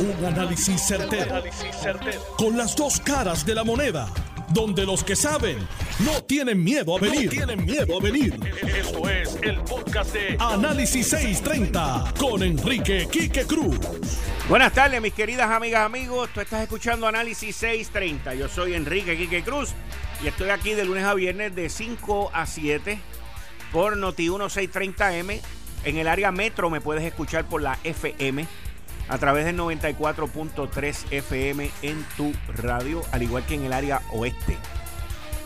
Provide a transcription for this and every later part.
Un análisis certero, Con las dos caras de la moneda. Donde los que saben no tienen miedo a venir. tienen miedo a venir. Esto es el podcast de Análisis 630 con Enrique Quique Cruz. Buenas tardes, mis queridas amigas, amigos. Tú estás escuchando Análisis 630. Yo soy Enrique Quique Cruz y estoy aquí de lunes a viernes de 5 a 7 por Noti 1630M. En el área metro me puedes escuchar por la FM a través del 94.3 FM en tu radio, al igual que en el área oeste.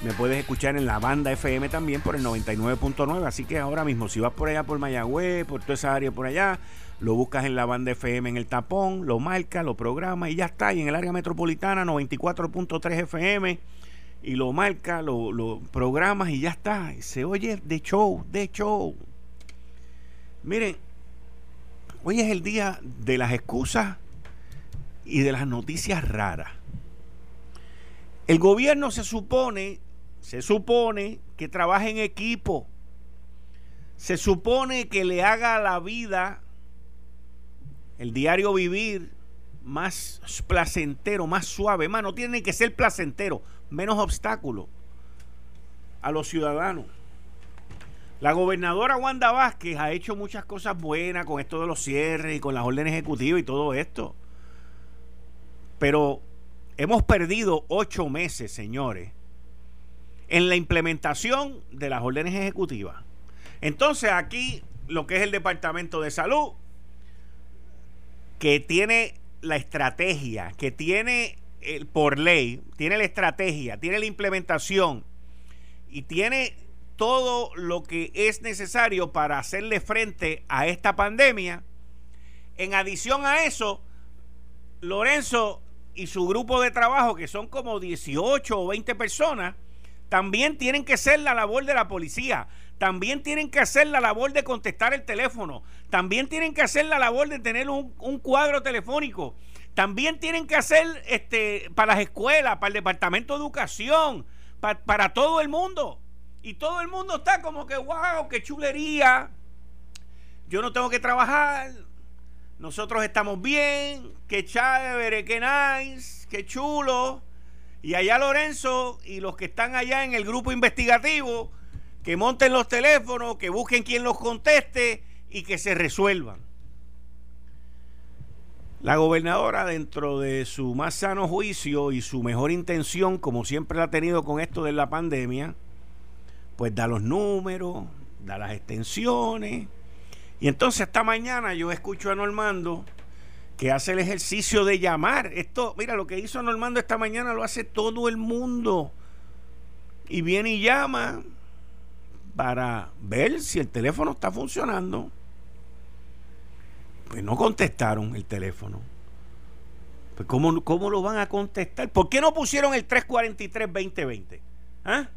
Me puedes escuchar en la banda FM también por el 99.9. Así que ahora mismo, si vas por allá por Mayagüez, por toda esa área por allá, lo buscas en la banda FM en el tapón, lo marca, lo programa y ya está. Y en el área metropolitana, 94.3 FM, y lo marca, lo, lo programas y ya está. Se oye de show, de show. Miren, Hoy es el día de las excusas y de las noticias raras. El gobierno se supone, se supone que trabaja en equipo. Se supone que le haga la vida, el diario vivir, más placentero, más suave. Más, no tiene que ser placentero, menos obstáculos a los ciudadanos. La gobernadora Wanda Vázquez ha hecho muchas cosas buenas con esto de los cierres y con las órdenes ejecutivas y todo esto. Pero hemos perdido ocho meses, señores, en la implementación de las órdenes ejecutivas. Entonces aquí lo que es el Departamento de Salud, que tiene la estrategia, que tiene el, por ley, tiene la estrategia, tiene la implementación y tiene todo lo que es necesario para hacerle frente a esta pandemia. En adición a eso, Lorenzo y su grupo de trabajo, que son como 18 o 20 personas, también tienen que hacer la labor de la policía, también tienen que hacer la labor de contestar el teléfono, también tienen que hacer la labor de tener un, cuadro telefónico, también tienen que hacer este, para las escuelas, para el Departamento de Educación, para todo el mundo. Y todo el mundo está como que, wow, qué chulería. Yo no tengo que trabajar. Nosotros estamos bien. Qué chévere, qué nice, qué chulo. Y allá Lorenzo y los que están allá en el grupo investigativo, que monten los teléfonos, que busquen quien los conteste y que se resuelvan. La gobernadora, dentro de su más sano juicio y su mejor intención, como siempre la ha tenido con esto de la pandemia, pues da los números, da las extensiones. Y entonces esta mañana yo escucho a Normando que hace el ejercicio de llamar. Esto, mira, lo que hizo Normando esta mañana lo hace todo el mundo. Y viene y llama para ver si el teléfono está funcionando. Pues no contestaron el teléfono. Pues ¿cómo, cómo lo van a contestar? ¿Por qué no pusieron el 343-2020? ¿Ah?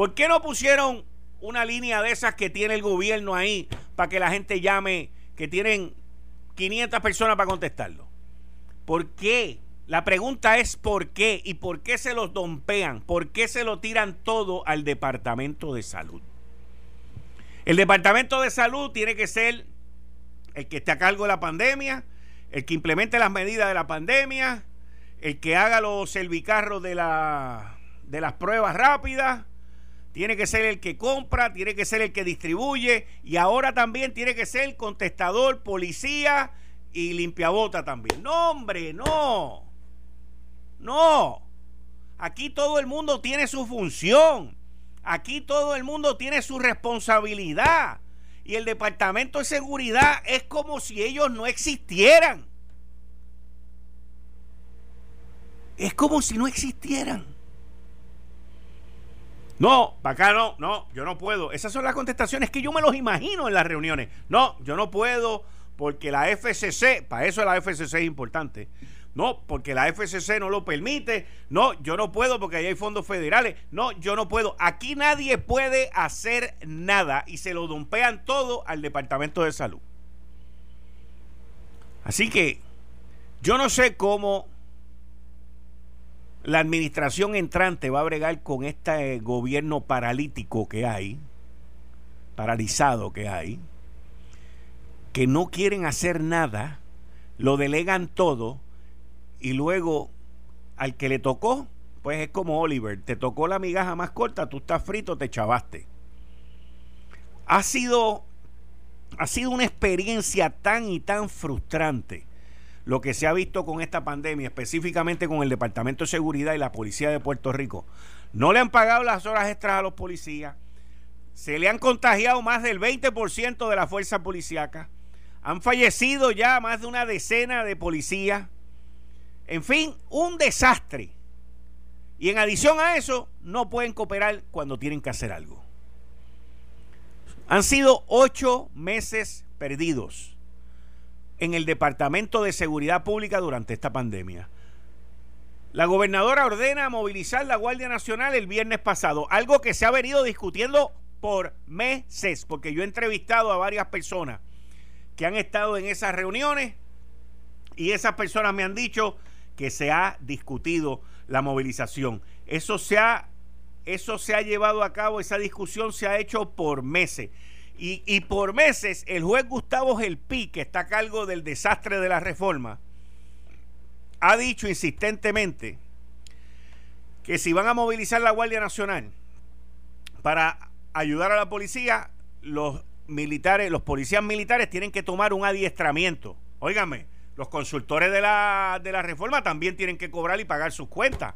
¿Por qué no pusieron una línea de esas que tiene el gobierno ahí para que la gente llame, que tienen 500 personas para contestarlo? ¿Por qué? La pregunta es ¿por qué? ¿Y por qué se los dompean? ¿Por qué se lo tiran todo al Departamento de Salud? El Departamento de Salud tiene que ser el que esté a cargo de la pandemia, el que implemente las medidas de la pandemia, el que haga los servicarros de, la, de las pruebas rápidas, tiene que ser el que compra, tiene que ser el que distribuye y ahora también tiene que ser contestador, policía y limpiabota también. No, hombre, no. No. Aquí todo el mundo tiene su función. Aquí todo el mundo tiene su responsabilidad. Y el Departamento de Seguridad es como si ellos no existieran. Es como si no existieran. No, para acá no, no, yo no puedo. Esas son las contestaciones que yo me los imagino en las reuniones. No, yo no puedo porque la FCC, para eso la FCC es importante. No, porque la FCC no lo permite. No, yo no puedo porque ahí hay fondos federales. No, yo no puedo. Aquí nadie puede hacer nada y se lo dompean todo al Departamento de Salud. Así que yo no sé cómo la administración entrante va a bregar con este gobierno paralítico que hay, paralizado que hay, que no quieren hacer nada, lo delegan todo y luego al que le tocó, pues es como Oliver, te tocó la migaja más corta, tú estás frito, te chavaste. Ha sido, ha sido una experiencia tan y tan frustrante lo que se ha visto con esta pandemia, específicamente con el Departamento de Seguridad y la Policía de Puerto Rico. No le han pagado las horas extras a los policías, se le han contagiado más del 20% de la fuerza policíaca, han fallecido ya más de una decena de policías, en fin, un desastre. Y en adición a eso, no pueden cooperar cuando tienen que hacer algo. Han sido ocho meses perdidos en el Departamento de Seguridad Pública durante esta pandemia. La gobernadora ordena movilizar la Guardia Nacional el viernes pasado, algo que se ha venido discutiendo por meses, porque yo he entrevistado a varias personas que han estado en esas reuniones y esas personas me han dicho que se ha discutido la movilización. Eso se ha, eso se ha llevado a cabo, esa discusión se ha hecho por meses. Y, por meses el juez Gustavo Gelpi, que está a cargo del desastre de la reforma, ha dicho insistentemente que si van a movilizar la Guardia Nacional para ayudar a la policía, los militares, los policías militares tienen que tomar un adiestramiento. Óigame, los consultores de la, de la reforma también tienen que cobrar y pagar sus cuentas.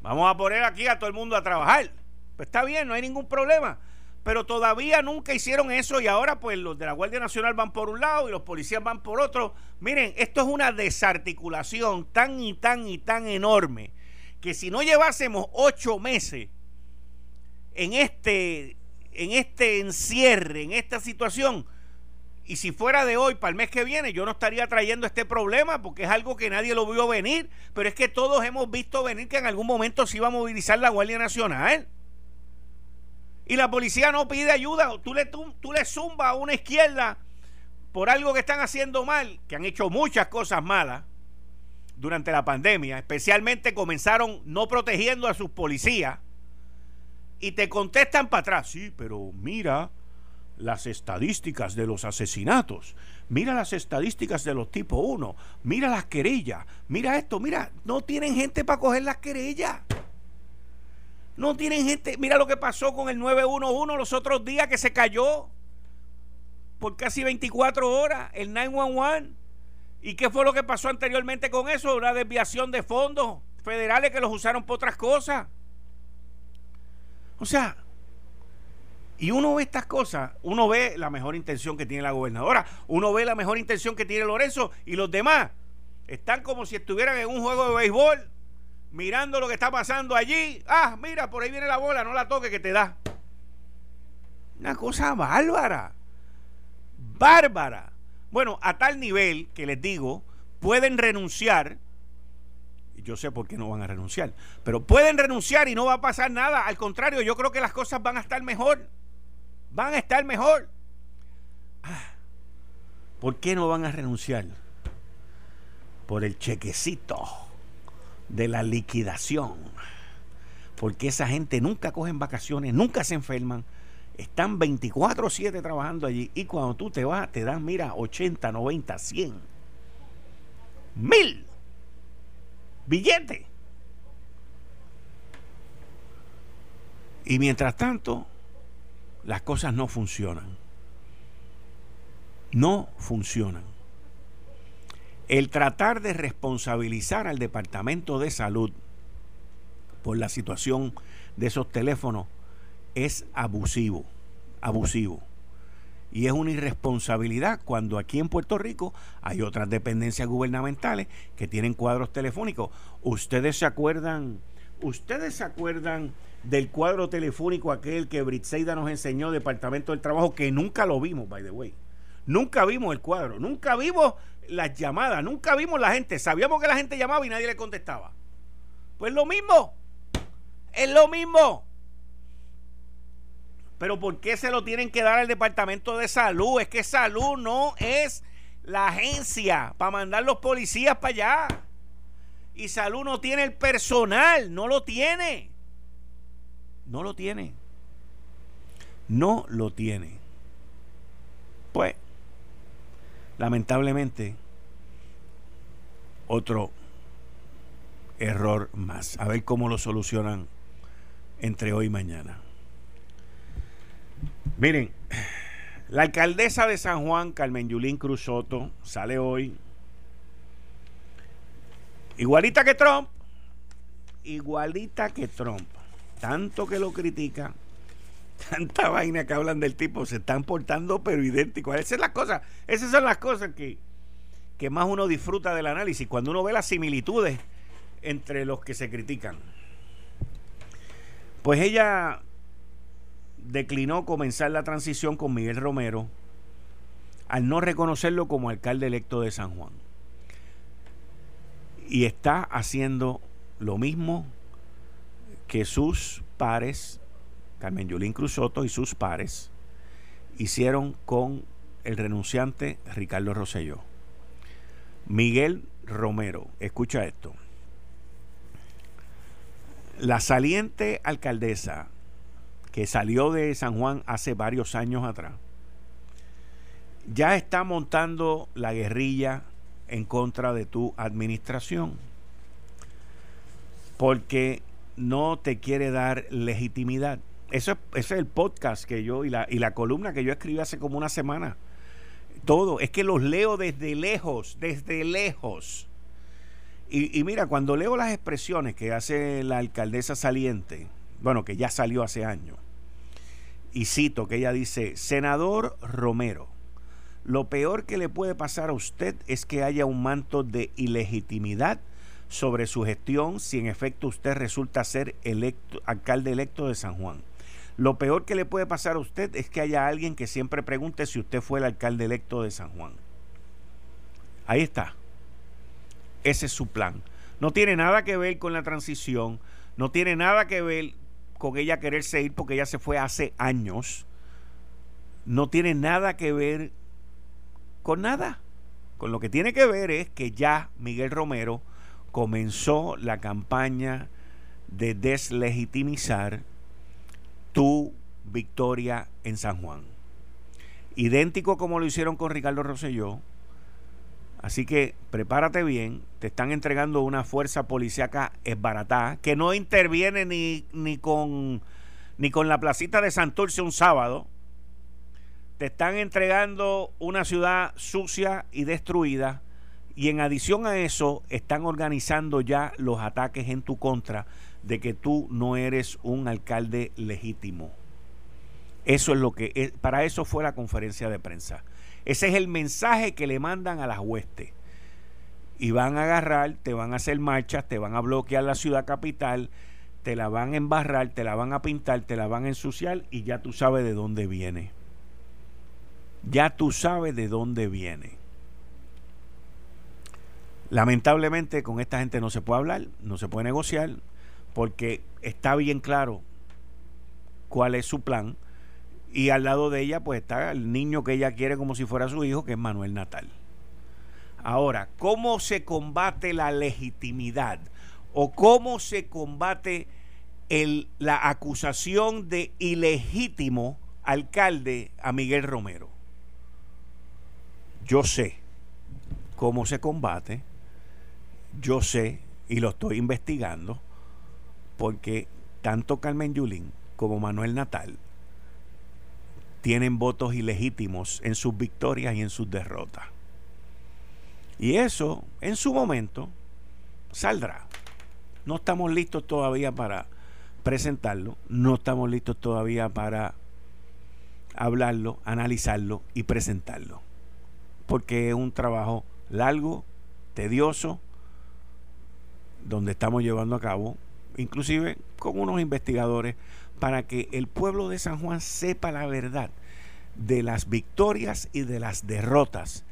Vamos a poner aquí a todo el mundo a trabajar. Pues está bien, no hay ningún problema pero todavía nunca hicieron eso y ahora pues los de la Guardia Nacional van por un lado y los policías van por otro. Miren, esto es una desarticulación tan y tan y tan enorme que si no llevásemos ocho meses en este, en este encierre, en esta situación, y si fuera de hoy para el mes que viene, yo no estaría trayendo este problema porque es algo que nadie lo vio venir, pero es que todos hemos visto venir que en algún momento se iba a movilizar la Guardia Nacional y la policía no pide ayuda, tú le, tú, le zumbas a una izquierda por algo que están haciendo mal, que han hecho muchas cosas malas durante la pandemia, especialmente comenzaron no protegiendo a sus policías y te contestan para atrás, sí, pero mira las estadísticas de los asesinatos, mira las estadísticas de los tipo 1, mira las querellas, mira esto, mira, no tienen gente para coger las querellas. No tienen gente. Mira lo que pasó con el 911 los otros días que se cayó por casi 24 horas, el 911. ¿Y qué fue lo que pasó anteriormente con eso? Una desviación de fondos federales que los usaron por otras cosas. O sea, y uno ve estas cosas, uno ve la mejor intención que tiene la gobernadora, uno ve la mejor intención que tiene Lorenzo y los demás están como si estuvieran en un juego de béisbol mirando lo que está pasando allí. Ah, mira, por ahí viene la bola, no la toque que te da. Una cosa bárbara. Bárbara. Bueno, a tal nivel que les digo, pueden renunciar. Yo sé por qué no van a renunciar. Pero pueden renunciar y no va a pasar nada. Al contrario, yo creo que las cosas van a estar mejor. Van a estar mejor. Ah, ¿Por qué no van a renunciar? Por el chequecito de la liquidación. Porque esa gente nunca cogen vacaciones, nunca se enferman. Están 24/7 trabajando allí. Y cuando tú te vas, te dan, mira, 80, 90, 100. Mil. Billete. Y mientras tanto, las cosas no funcionan. No funcionan el tratar de responsabilizar al Departamento de Salud por la situación de esos teléfonos es abusivo, abusivo. Y es una irresponsabilidad cuando aquí en Puerto Rico hay otras dependencias gubernamentales que tienen cuadros telefónicos. Ustedes se acuerdan, ustedes se acuerdan del cuadro telefónico aquel que Britseida nos enseñó, Departamento del Trabajo, que nunca lo vimos, by the way. Nunca vimos el cuadro, nunca vimos las llamadas, nunca vimos la gente. Sabíamos que la gente llamaba y nadie le contestaba. Pues lo mismo, es lo mismo. Pero ¿por qué se lo tienen que dar al Departamento de Salud? Es que Salud no es la agencia para mandar los policías para allá. Y Salud no tiene el personal, no lo tiene. No lo tiene. No lo tiene. Pues lamentablemente, otro error más. A ver cómo lo solucionan entre hoy y mañana. Miren, la alcaldesa de San Juan, Carmen Yulín Cruz Soto, sale hoy. Igualita que Trump. Igualita que Trump. Tanto que lo critica. Tanta vaina que hablan del tipo. Se están portando pero idénticos. Esas, las cosas, esas son las cosas que, que más uno disfruta del análisis. Cuando uno ve las similitudes entre los que se critican. Pues ella declinó comenzar la transición con Miguel Romero al no reconocerlo como alcalde electo de San Juan. Y está haciendo lo mismo que sus pares, Carmen Yulín Cruzoto y sus pares, hicieron con el renunciante Ricardo Rosselló. Miguel Romero, escucha esto. La saliente alcaldesa que salió de San Juan hace varios años atrás, ya está montando la guerrilla en contra de tu administración. Porque no te quiere dar legitimidad. Eso, es el podcast que yo y la, y la columna que yo escribí hace como una semana. Todo, es que los leo desde lejos, desde lejos. Y, y mira, cuando leo las expresiones que hace la alcaldesa saliente, bueno, que ya salió hace años, y cito que ella dice, senador Romero, lo peor que le puede pasar a usted es que haya un manto de ilegitimidad sobre su gestión si en efecto usted resulta ser electo, alcalde electo de San Juan. Lo peor que le puede pasar a usted es que haya alguien que siempre pregunte si usted fue el alcalde electo de San Juan. Ahí está. Ese es su plan. No tiene nada que ver con la transición, no tiene nada que ver con ella quererse ir porque ella se fue hace años, no tiene nada que ver con nada. Con lo que tiene que ver es que ya Miguel Romero comenzó la campaña de deslegitimizar tu victoria en San Juan. Idéntico como lo hicieron con Ricardo Rosselló, Así que prepárate bien, te están entregando una fuerza policíaca esbaratada que no interviene ni, ni, con, ni con la placita de Santurce un sábado. Te están entregando una ciudad sucia y destruida y en adición a eso están organizando ya los ataques en tu contra de que tú no eres un alcalde legítimo. Eso es lo que para eso fue la conferencia de prensa. Ese es el mensaje que le mandan a las huestes. Y van a agarrar, te van a hacer marchas, te van a bloquear la ciudad capital, te la van a embarrar, te la van a pintar, te la van a ensuciar y ya tú sabes de dónde viene. Ya tú sabes de dónde viene. Lamentablemente con esta gente no se puede hablar, no se puede negociar, porque está bien claro cuál es su plan y al lado de ella pues está el niño que ella quiere como si fuera su hijo, que es Manuel Natal. Ahora, ¿cómo se combate la legitimidad? ¿O cómo se combate el, la acusación de ilegítimo alcalde a Miguel Romero? Yo sé cómo se combate, yo sé y lo estoy investigando, porque tanto Carmen Yulín como Manuel Natal tienen votos ilegítimos en sus victorias y en sus derrotas. Y eso, en su momento, saldrá. No estamos listos todavía para presentarlo, no estamos listos todavía para hablarlo, analizarlo y presentarlo. Porque es un trabajo largo, tedioso, donde estamos llevando a cabo, inclusive con unos investigadores para que el pueblo de San Juan sepa la verdad de las victorias y de las derrotas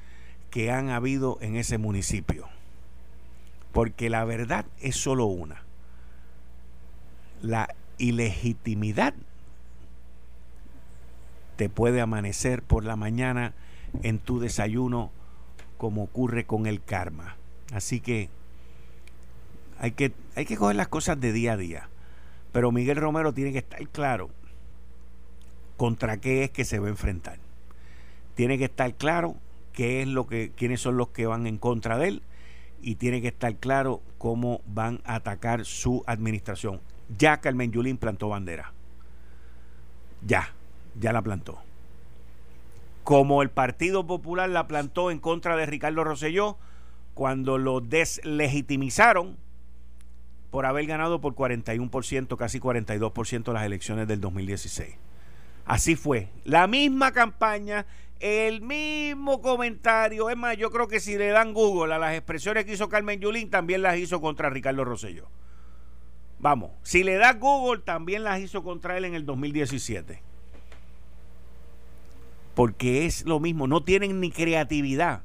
que han habido en ese municipio. Porque la verdad es solo una. La ilegitimidad te puede amanecer por la mañana en tu desayuno como ocurre con el karma. Así que hay que, hay que coger las cosas de día a día. Pero Miguel Romero tiene que estar claro contra qué es que se va a enfrentar. Tiene que estar claro qué es lo que, quiénes son los que van en contra de él y tiene que estar claro cómo van a atacar su administración. Ya Carmen Yulín plantó bandera. Ya, ya la plantó. Como el Partido Popular la plantó en contra de Ricardo Rosselló cuando lo deslegitimizaron por haber ganado por 41%, casi 42% las elecciones del 2016. Así fue. La misma campaña, el mismo comentario. Es más, yo creo que si le dan Google a las expresiones que hizo Carmen Yulín, también las hizo contra Ricardo Rosselló. Vamos, si le da Google, también las hizo contra él en el 2017. Porque es lo mismo, no tienen ni creatividad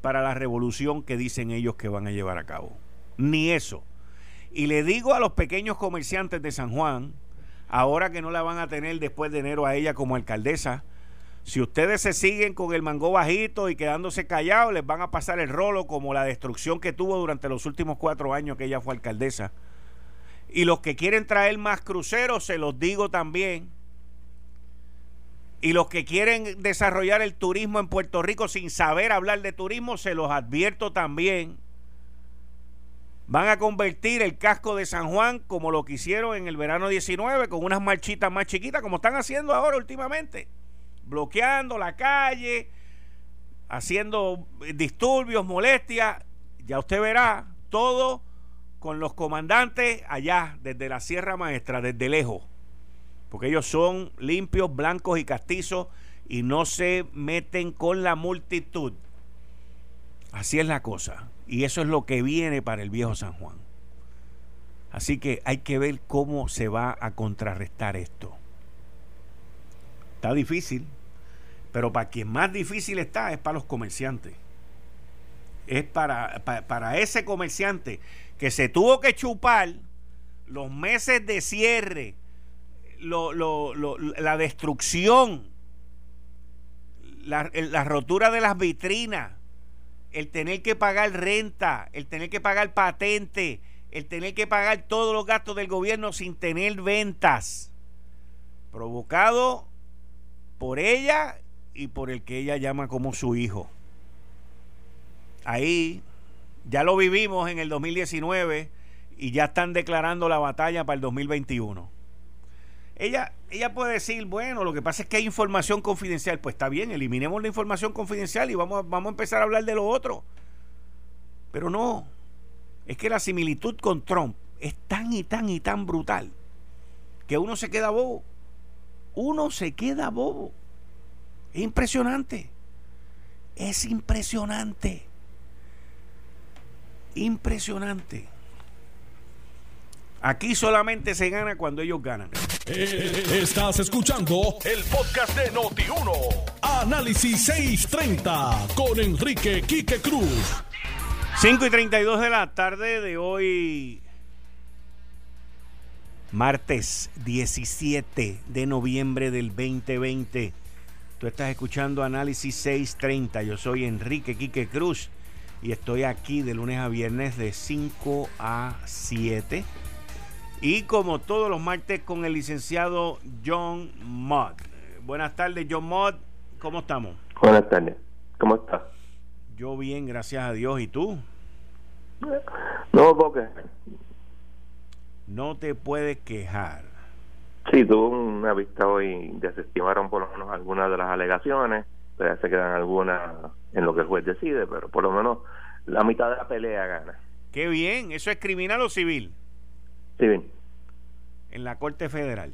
para la revolución que dicen ellos que van a llevar a cabo. Ni eso. Y le digo a los pequeños comerciantes de San Juan, ahora que no la van a tener después de enero a ella como alcaldesa, si ustedes se siguen con el mango bajito y quedándose callados, les van a pasar el rolo como la destrucción que tuvo durante los últimos cuatro años que ella fue alcaldesa. Y los que quieren traer más cruceros, se los digo también. Y los que quieren desarrollar el turismo en Puerto Rico sin saber hablar de turismo, se los advierto también. Van a convertir el casco de San Juan como lo que hicieron en el verano 19, con unas marchitas más chiquitas, como están haciendo ahora últimamente. Bloqueando la calle, haciendo disturbios, molestias. Ya usted verá todo con los comandantes allá, desde la Sierra Maestra, desde lejos. Porque ellos son limpios, blancos y castizos y no se meten con la multitud. Así es la cosa. Y eso es lo que viene para el viejo San Juan. Así que hay que ver cómo se va a contrarrestar esto. Está difícil, pero para quien más difícil está es para los comerciantes. Es para, para, ese comerciante que se tuvo que chupar los meses de cierre, la destrucción, la, la rotura de las vitrinas, el tener que pagar renta, el tener que pagar patente, el tener que pagar todos los gastos del gobierno sin tener ventas, provocado por ella y por el que ella llama como su hijo. Ahí ya lo vivimos en el 2019 y ya están declarando la batalla para el 2021. Ella, ella puede decir, bueno, lo que pasa es que hay información confidencial. Pues está bien, eliminemos la información confidencial y vamos, vamos a empezar a hablar de lo otro. Pero no, es que la similitud con Trump es tan y tan y tan brutal que uno se queda bobo. Uno se queda bobo. Es impresionante. Es impresionante. Impresionante. Aquí solamente se gana cuando ellos ganan. Eh, estás escuchando el podcast de Noti1. Análisis 630 con Enrique Quique Cruz. 5 y 32 de la tarde de hoy, martes 17 de noviembre del 2020. Tú estás escuchando Análisis 630. Yo soy Enrique Quique Cruz y estoy aquí de lunes a viernes de 5 a 7 y como todos los martes con el licenciado John Mott. Buenas tardes, John Mott. ¿Cómo estamos? Buenas tardes. ¿Cómo estás? Yo bien, gracias a Dios. ¿Y tú? No, porque... No te puedes quejar. Sí, tuve una vista hoy, desestimaron por lo menos algunas de las alegaciones, pero se quedan algunas en lo que el juez decide, pero por lo menos la mitad de la pelea gana. Qué bien, ¿eso es criminal o civil? Civil en la Corte Federal.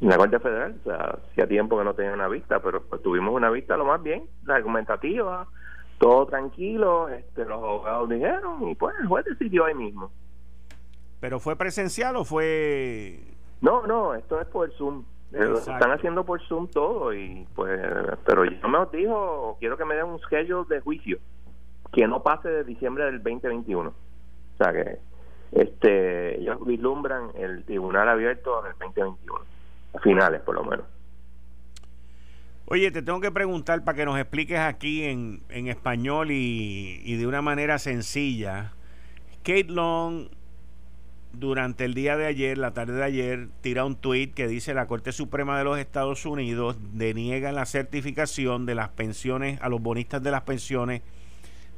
En la Corte Federal, o sea, hacía tiempo que no tenía una vista, pero pues tuvimos una vista lo más bien, la argumentativa, todo tranquilo, este, los abogados dijeron y pues el juez decidió ahí mismo. ¿Pero fue presencial o fue...? No, no, esto es por Zoom. Eh, están haciendo por Zoom todo y pues, pero yo me dijo, quiero que me den un schedule de juicio que no pase de diciembre del 2021. O sea que este ellos vislumbran el tribunal abierto en el 2021, a finales por lo menos. Oye, te tengo que preguntar para que nos expliques aquí en, en español y, y, de una manera sencilla. Kate Long, durante el día de ayer, la tarde de ayer, tira un tuit que dice la Corte Suprema de los Estados Unidos deniega la certificación de las pensiones a los bonistas de las pensiones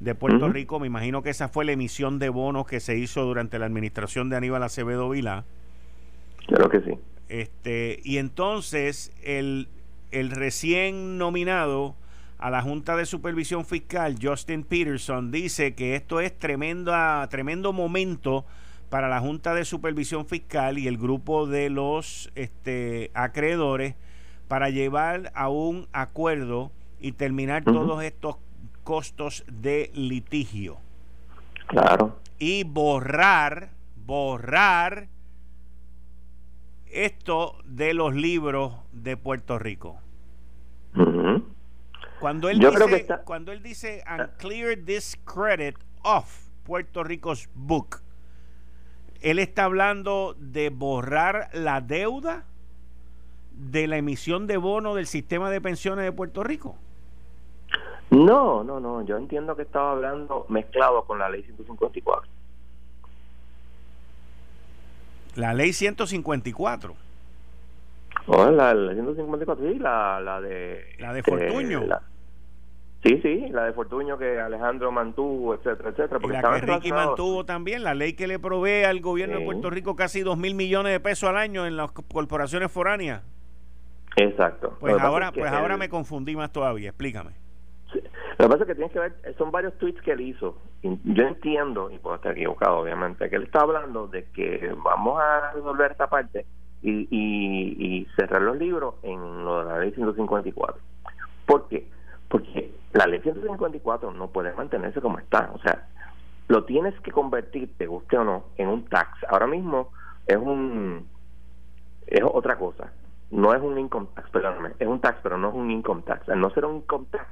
de Puerto Rico. Me imagino que esa fue la emisión de bonos que se hizo durante la administración de Aníbal Acevedo Vila. Claro que sí. Este, y entonces el, el recién nominado a la Junta de Supervisión Fiscal, Justin Peterson, dice que esto es tremenda, tremendo momento para la Junta de Supervisión Fiscal y el grupo de los este, acreedores para llevar a un acuerdo y terminar todos estos costos de litigio. Claro. Y borrar, borrar esto de los libros de Puerto Rico. Cuando él dice, cuando él dice and clear this credit off Puerto Rico's book, él está hablando de borrar la deuda de la emisión de bono del sistema de pensiones de Puerto Rico. No, no, no, yo entiendo que estaba hablando mezclado con la ley 154. La ley 154. Oh, la, la 154, sí, la, la de... La de Fortuño. sí, sí, la de Fortuño que Alejandro mantuvo, etcétera, etcétera. Porque y la que Ricky mantuvo también, la ley que le provee al gobierno de Puerto Rico casi dos mil millones de pesos al año en las corporaciones foráneas. Exacto. Pues ahora, pues ahora me confundí más todavía, explícame. Lo que pasa es que tienes que ver, son varios tweets que él hizo. yo entiendo, y puedo estar equivocado obviamente, que él está hablando de que vamos a resolver esta parte y, y, cerrar los libros en lo de la ley 154. ¿Por qué? Porque la ley 154 no puede mantenerse como está. O sea, lo tienes que convertir, te guste o no, en un tax. Ahora mismo es un es otra cosa. No es un income tax, perdóname. Es un tax, pero no es un income tax. Al no ser un income tax,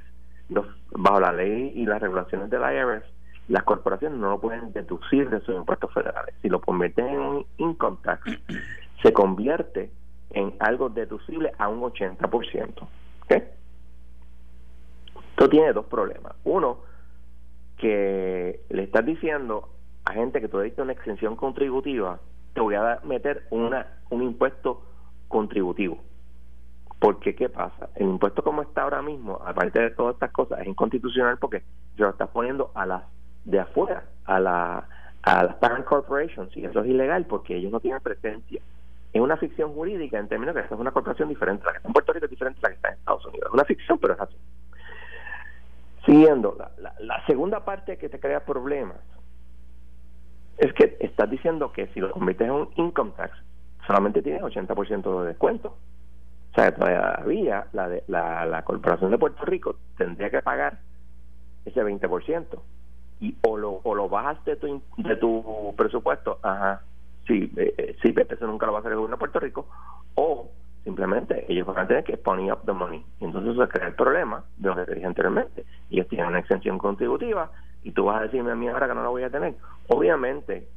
los, bajo la ley y las regulaciones del IRS, las corporaciones no lo pueden deducir de sus impuestos federales. Si lo convierten en un income tax, se convierte en algo deducible a un 80%. ¿okay? Esto tiene dos problemas. Uno, que le estás diciendo a gente que tú diste una exención contributiva, te voy a meter una, un impuesto contributivo. Porque, ¿qué pasa? El impuesto como está ahora mismo, aparte de todas estas cosas, es inconstitucional porque lo estás poniendo a las de afuera, a la a las parent corporations, y eso es ilegal porque ellos no tienen presencia. Es una ficción jurídica en términos que esta es una corporación diferente. La que está en Puerto Rico es diferente a la que está en Estados Unidos. Es una ficción, pero es así. Siguiendo, la, la segunda parte que te crea problemas es que estás diciendo que si lo conviertes en un income tax, solamente tienes 80% de descuento. O sea, todavía la, de, la, la Corporación de Puerto Rico tendría que pagar ese 20%. Y o lo, o lo bajas de tu, de tu presupuesto, ajá, sí, eh, eh sí, eso nunca lo va a hacer el gobierno de Puerto Rico, o simplemente ellos van a tener que poner up the money. Y entonces se crea el problema de lo que te dije anteriormente. Ellos tienen una exención contributiva y tú vas a decirme a mí ahora que no la voy a tener. Obviamente,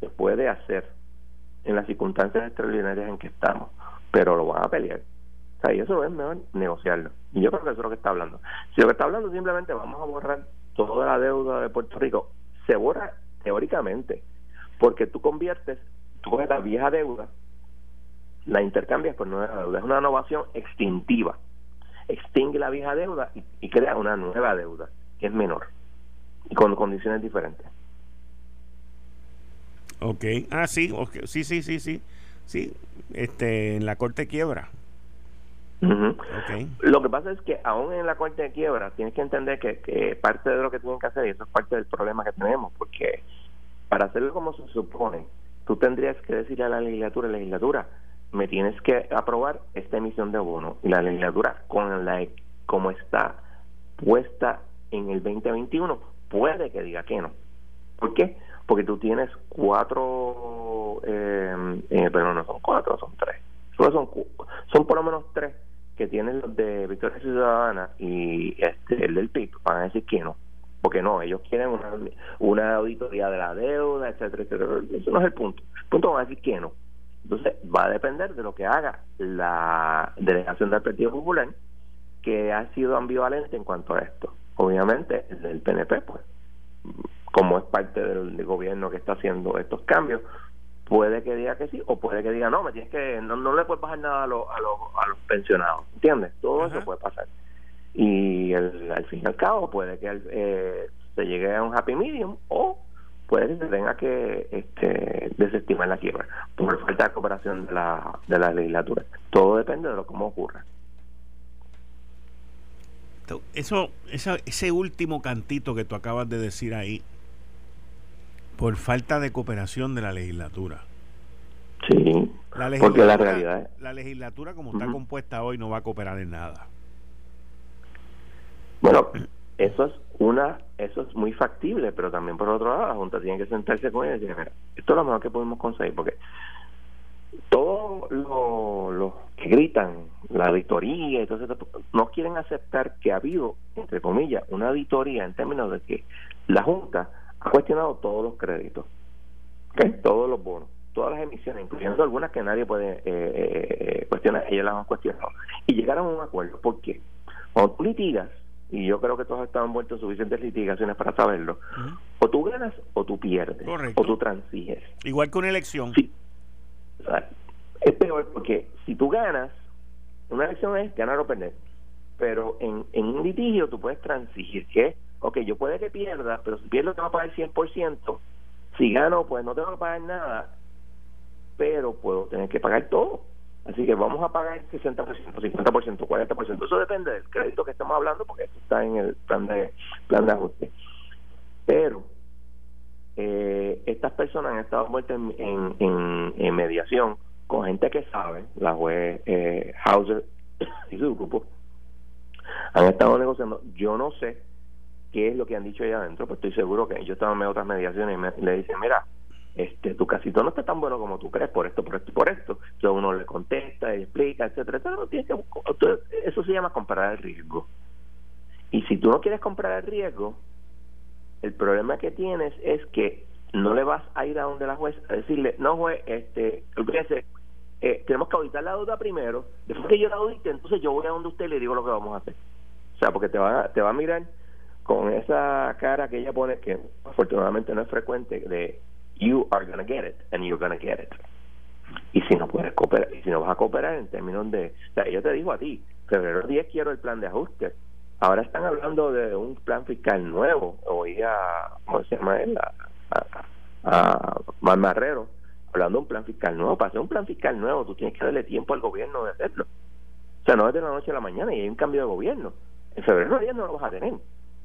se puede hacer en las circunstancias extraordinarias en que estamos, pero lo van a pelear. O sea, y eso es mejor negociarlo. Y yo creo que eso es lo que está hablando. Si lo que está hablando simplemente vamos a borrar toda la deuda de Puerto Rico, se borra teóricamente, porque tú conviertes, tú coges la vieja deuda, la intercambias por nueva deuda. Es una innovación extintiva. Extingue la vieja deuda y, crea una nueva deuda, que es menor, y con condiciones diferentes. Ok, ah, sí, sí, sí, sí, sí, sí, este, en la corte quiebra. Lo que pasa es que aún en la corte de quiebra tienes que entender que, que parte de lo que tienen que hacer, y eso es parte del problema que tenemos, porque para hacerlo como se supone, tú tendrías que decirle a la legislatura, legislatura, me tienes que aprobar esta emisión de bono. Y la legislatura, con la como está puesta en el 2021, puede que diga que no. ¿Por qué? Porque tú tienes cuatro, eh, eh, pero no son cuatro, son tres. son, son por lo menos tres que tienen los de Victoria Ciudadana y este el del PIB. Van a decir que no porque no, ellos quieren una, una auditoría de la deuda, etcétera, etcétera. Eso no es el punto. El punto va a decir que no. Entonces, va a depender de lo que haga la delegación del Partido Popular, que ha sido ambivalente en cuanto a esto. Obviamente, el del PNP, pues, como es parte del, gobierno que está haciendo estos cambios, puede que diga que sí o puede que diga no, me tienes que no, no le puedes bajar nada a, los a, los, a los pensionados, ¿entiendes? Todo eso puede pasar y el, al fin y al cabo puede que eh, se llegue a un happy medium o puede que se tenga que este, desestimar la quiebra por falta de cooperación de la, de la legislatura. Todo depende de lo cómo ocurra. Eso, ese último cantito que tú acabas de decir ahí, por falta de cooperación de la legislatura. Sí, porque la realidad La legislatura como está compuesta hoy no va a cooperar en nada. Bueno, eso es una eso es muy factible, pero también por otro lado la Junta tiene que sentarse con ella y decir, mira, esto es lo mejor que podemos conseguir, porque todos los que gritan la auditoría y todo eso, no quieren aceptar que ha habido, entre comillas, una auditoría en términos de que la Junta ha cuestionado todos los créditos, todos los bonos, todas las emisiones, incluyendo algunas que nadie puede eh, eh, eh, cuestionar, ellas las han cuestionado. Y llegaron a un acuerdo. ¿Por qué? Cuando tú litigas, y yo creo que todos están envueltos en suficientes litigaciones para saberlo, o tú ganas o tú pierdes, o tú transiges. Igual que una elección. Sí. es peor porque si tú ganas, una elección es ganar o perder. Pero en, en un litigio tú puedes transigir, que ok, yo puede que pierda, pero si pierdo tengo que pagar el 100%, si gano pues no tengo que pagar nada, pero puedo tener que pagar todo. Así que vamos a pagar 60%, 50%, 40%. Eso depende del crédito que estamos hablando porque esto está en el plan de, plan de ajuste. Pero eh, estas personas han estado muertas en, en, mediación con gente que sabe, la juez eh, Hauser y su grupo, han estado negociando. Yo no sé qué es lo que han dicho allá adentro, pues estoy seguro que ellos estaban en otras mediaciones y, le dicen, mira, este tu casito no está tan bueno como tú crees por esto, por esto por esto. Entonces uno le contesta y explica, etcétera, etcétera. eso se llama comprar el riesgo. Y si tú no quieres comprar el riesgo, el problema que tienes es que no le vas a ir a donde la juez a decirle, no juez, este, eh, tenemos que auditar la deuda primero, después que yo la audite, entonces yo voy a donde usted y le digo lo que vamos a hacer. O sea, porque te va, te va a mirar con esa cara que ella pone, que afortunadamente no es frecuente, de you are gonna get it and you're gonna get it. Y si no puedes cooperar, y si no vas a cooperar en términos de, o sea, yo te digo a ti, febrero 10 quiero el plan de ajuste. Ahora están hablando de un plan fiscal nuevo. Oí a, ¿cómo se llama él? A, a, Marrero hablando de un plan fiscal nuevo. Para hacer un plan fiscal nuevo, tú tienes que darle tiempo al gobierno de hacerlo. O sea, no es de la noche a la mañana y hay un cambio de gobierno. En febrero 10 no lo vas a tener.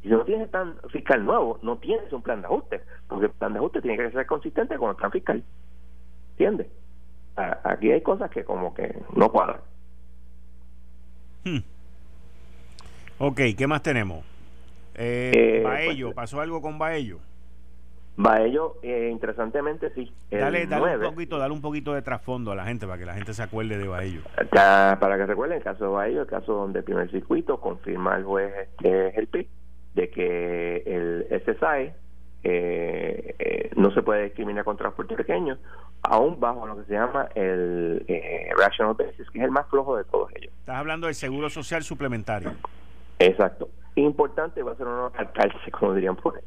Y si no tienes plan fiscal nuevo, no tienes un plan de ajuste, porque el plan de ajuste tiene que ser consistente con el plan fiscal. ¿Entiendes? Aquí hay cosas que como que no cuadran. Hmm. Ok, ¿qué más tenemos? Eh, eh Baello, pues, ¿pasó algo con Baello? Baello, eh, interesantemente sí. Dale, dale, un poquito, dale un poquito de trasfondo a la gente para que la gente se acuerde de Baello. para que recuerden el caso de Baello, el caso donde el primer circuito confirma el juez este, el PIB de que el SSI eh, eh, no se puede discriminar contra los puertorriqueños, aún bajo lo que se llama el eh, Rational Basis, que es el más flojo de todos ellos. Estás hablando del seguro social suplementario. Exacto. Importante, va a ser un alcalde, como dirían por ahí.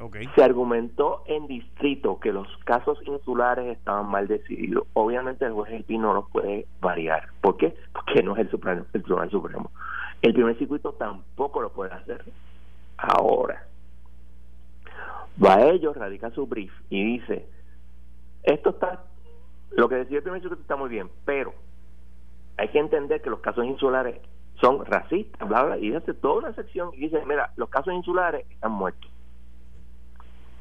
Okay. Se argumentó en distrito que los casos insulares estaban mal decididos. Obviamente el juez El no los puede variar. ¿Por qué? Porque no es el, Supremo, el Tribunal Supremo. El primer circuito tampoco lo puede hacer. Ahora, va a ellos, radica su brief y dice, esto está, lo que decía el primer circuito está muy bien, pero hay que entender que los casos insulares son racistas, bla, bla, y hace toda una sección y dice, mira, los casos insulares están muertos.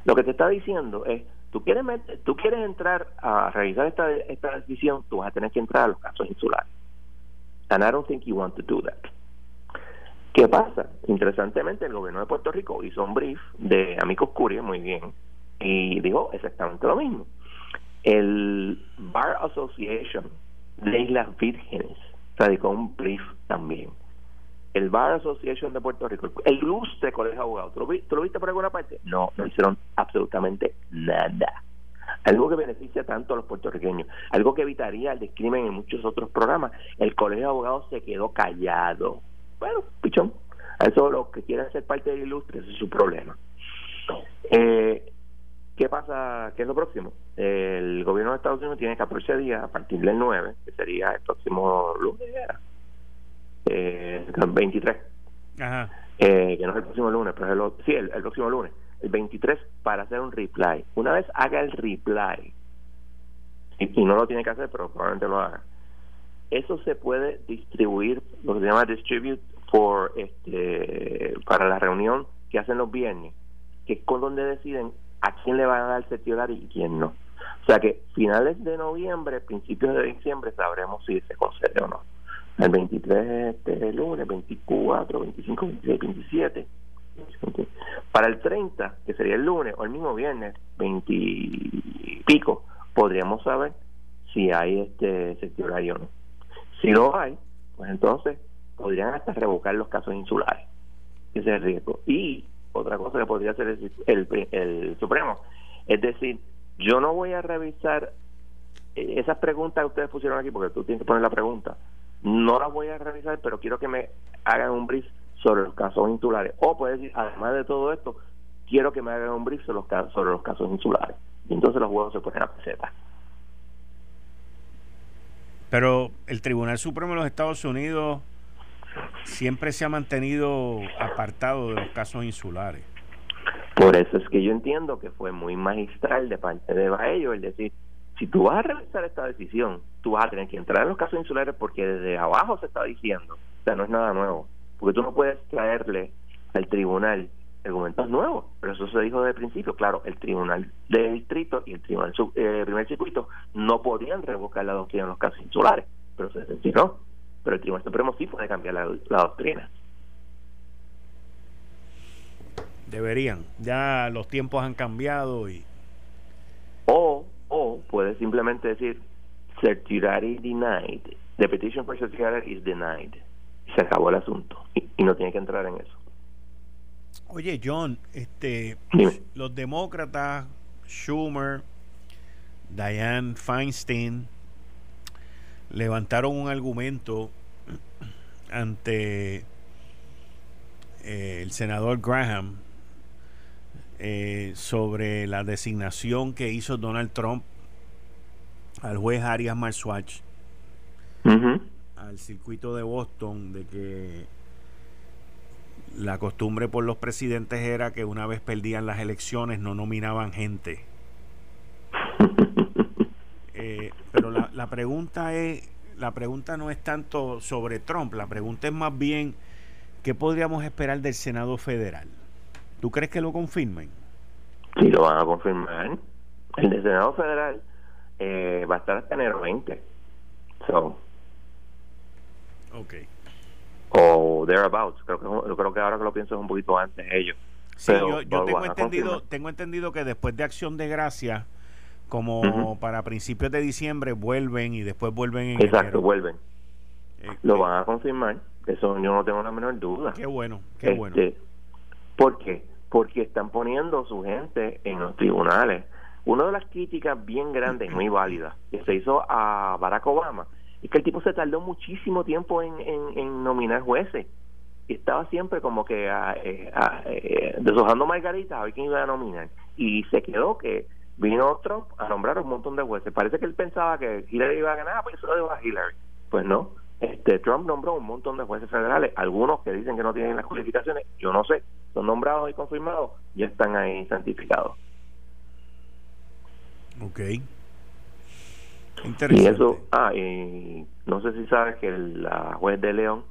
Lo que te está diciendo es, tú quieres, tú quieres entrar a realizar esta, esta decisión, tú vas a tener que entrar a los casos insulares. And I don't think you want to do that. ¿Qué pasa? Interesantemente, el gobierno de Puerto Rico hizo un brief de Amicus Curie, muy bien, y dijo exactamente lo mismo. El Bar Association de Islas Vírgenes radicó un brief también. El Bar Association de Puerto Rico, el ilustre colegio de abogados, ¿tú lo, viste por alguna parte? No, no hicieron absolutamente nada algo que beneficia tanto a los puertorriqueños, algo que evitaría el discrimen en muchos otros programas. El Colegio de Abogados se quedó callado bueno, pichón. A eso los que quieran ser parte del ilustre, ese es su problema. Eh, ¿Qué pasa? ¿Qué es lo próximo? El gobierno de Estados Unidos tiene 14 días a partir del 9, que sería el próximo lunes, eh, 23, eh, que no es el próximo lunes, pero es el, sí, el, próximo lunes, el 23, para hacer un reply. Una vez haga el reply, y, no lo tiene que hacer, pero probablemente lo haga, eso se puede distribuir, lo que se llama distribute for, este, para la reunión que hacen los viernes, que es con donde deciden a quién le van a dar el y quién no. O sea que finales de noviembre, principios de diciembre, sabremos si se concede o no el 23 este lunes, 24, 25, 26, 27. Para el 30, que sería el lunes o el mismo viernes, 20 y pico, podríamos saber si hay este sector o no. Si no hay, pues entonces podrían hasta revocar los casos insulares. Ese es el riesgo. Y otra cosa que podría hacer el, el, Supremo, es decir, yo no voy a revisar eh, esas preguntas que ustedes pusieron aquí, porque tú tienes que poner la pregunta no las voy a revisar, pero quiero que me hagan un brief sobre los casos insulares. O puede decir, además de todo esto, quiero que me hagan un brief sobre los casos, sobre los casos insulares. Y entonces los juegos se ponen a peseta. Pero el Tribunal Supremo de los Estados Unidos siempre se ha mantenido apartado de los casos insulares. Por eso es que yo entiendo que fue muy magistral de parte de Baello el decir, si tú vas a realizar esta decisión, tú vas a tener que entrar en los casos insulares porque desde abajo se está diciendo, o sea, no es nada nuevo, porque tú no puedes traerle al tribunal argumentos nuevos, pero eso se dijo desde el principio, claro, el tribunal de distrito y el tribunal eh, primer circuito no podían revocar la doctrina en los casos insulares, pero se decidió, pero el tribunal supremo sí puede cambiar la, la doctrina. Deberían, ya los tiempos han cambiado y... O o puede simplemente decir certiorari denied. The petition for certiorari is denied. Se acabó el asunto y, no tiene que entrar en eso. Oye, John, este, los demócratas, Schumer, Diane Feinstein, levantaron un argumento ante eh, el senador Graham eh, sobre la designación que hizo Donald Trump al juez Arias Marswatch al circuito de Boston de que la costumbre por los presidentes era que una vez perdían las elecciones no nominaban gente. Eh, pero la, la pregunta es, la pregunta no es tanto sobre Trump, la pregunta es más bien qué podríamos esperar del Senado Federal. ¿Tú crees que lo confirmen? Sí, lo van a confirmar. El de Senado Federal eh, va a estar hasta enero 20. So. Ok. O thereabouts. Creo que, yo creo que ahora que lo pienso es un poquito antes ellos. Sí, yo, tengo entendido, tengo entendido que después de Acción de Gracia, como para principios de diciembre, vuelven y después vuelven en Exacto, vuelven. Eh, lo eh, van a confirmar. Eso yo no tengo la menor duda. Qué bueno, qué bueno. Este, ¿Por qué? Porque están poniendo su gente en los tribunales. Una de las críticas bien grandes, muy válidas, que se hizo a Barack Obama, es que el tipo se tardó muchísimo tiempo en, en, nominar jueces. Y estaba siempre como que a, eh, eh, deshojando margaritas a ver quién iba a nominar. Y se quedó que vino Trump a nombrar un montón de jueces. Parece que él pensaba que Hillary iba a ganar, ah, pues eso lo dejo a Hillary. Pues no, este Trump nombró un montón de jueces federales, algunos que dicen que no tienen las cualificaciones, yo no sé, son nombrados y confirmados, ya están ahí santificados. Ok. Interesante. Y eso, ah, y no sé si sabes que la juez de León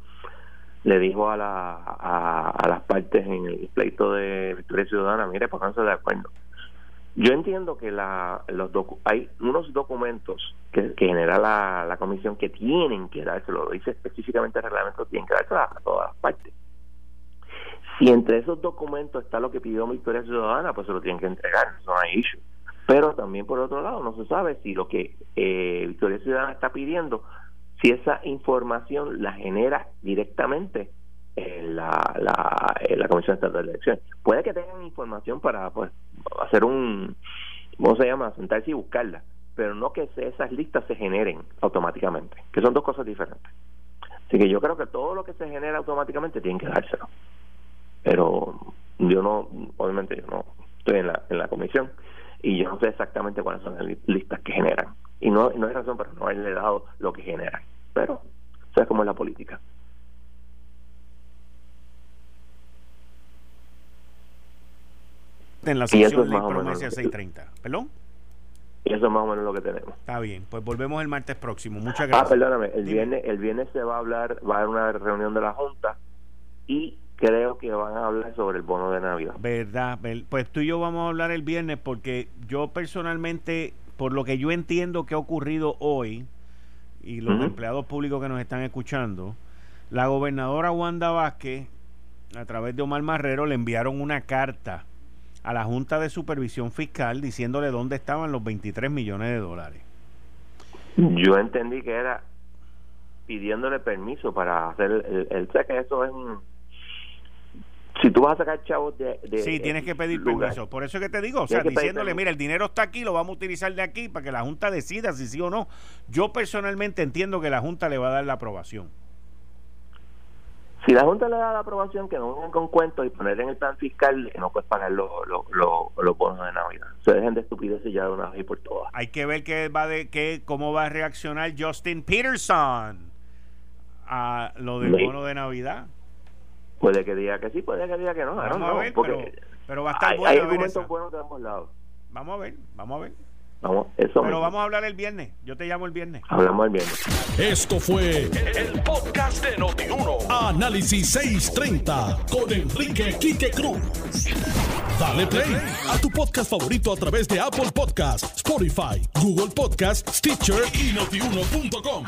le dijo a, la, a, las partes en el pleito de Victoria Ciudadana, mire, pónganse de acuerdo yo entiendo que la, los hay unos documentos que, genera la, la, comisión que tienen que darse, lo dice específicamente el reglamento, tienen que darse a, todas las partes. Si entre esos documentos está lo que pidió Victoria Ciudadana, pues se lo tienen que entregar, no hay issue. Pero también por otro lado, no se sabe si lo que eh, Victoria Ciudadana está pidiendo, si esa información la genera directamente la, la, la Comisión Estatal de Elecciones. Puede que tengan información para pues hacer un, ¿cómo se llama? Sentarse y buscarla, pero no que esas listas se generen automáticamente, que son dos cosas diferentes. Así que yo creo que todo lo que se genera automáticamente tiene que dárselo. Pero yo no, obviamente yo no estoy en la, en la comisión y yo no sé exactamente cuáles son las listas que generan. Y no, no hay razón para no haberle dado lo que generan. Pero, ¿sabes cómo es la política? Dijiste en la sección Ley Promesa 630. ¿Perdón? Y eso es más o menos lo que tenemos. Está bien, pues volvemos el martes próximo. Muchas ah, gracias. Ah, perdóname, el viernes, el viernes se va a hablar, va a haber una reunión de la Junta y creo que van a hablar sobre el bono de Navidad. Verdad, pues tú y yo vamos a hablar el viernes porque yo personalmente, por lo que yo entiendo que ha ocurrido hoy y los empleados públicos que nos están escuchando, la gobernadora Wanda Vázquez, a través de Omar Marrero, le enviaron una carta a la Junta de Supervisión Fiscal diciéndole dónde estaban los 23 millones de dólares. Yo entendí que era pidiéndole permiso para hacer el, el, sé que eso es un si tú vas a sacar chavos de, sí tienes que pedir permiso. Por eso es que te digo o sea diciéndole mira el dinero está aquí lo vamos a utilizar de aquí para que la junta decida si sí o no yo personalmente entiendo que la junta le va a dar la aprobación si la Junta le da la aprobación, que no vengan con cuentos y poner en el plan fiscal que no puedes pagar los, los, bonos de Navidad. Se dejen de estupideces ya de una vez y por todas. Hay que ver qué va de, qué, cómo va a reaccionar Justin Peterson a lo del bono de Navidad. Puede que diga que sí, puede que diga que no. Vamos a ver, pero, va a estar hay, argumentos buenos de ambos lados. Vamos a ver, vamos a ver. Vamos, eso Pero vamos a hablar el viernes. Yo te llamo el viernes. Hablamos el viernes. Esto fue el, podcast de Notiuno. Análisis 630 con Enrique Quique Cruz. Dale play a tu podcast favorito a través de Apple Podcasts, Spotify, Google Podcasts, Stitcher y notiuno.com.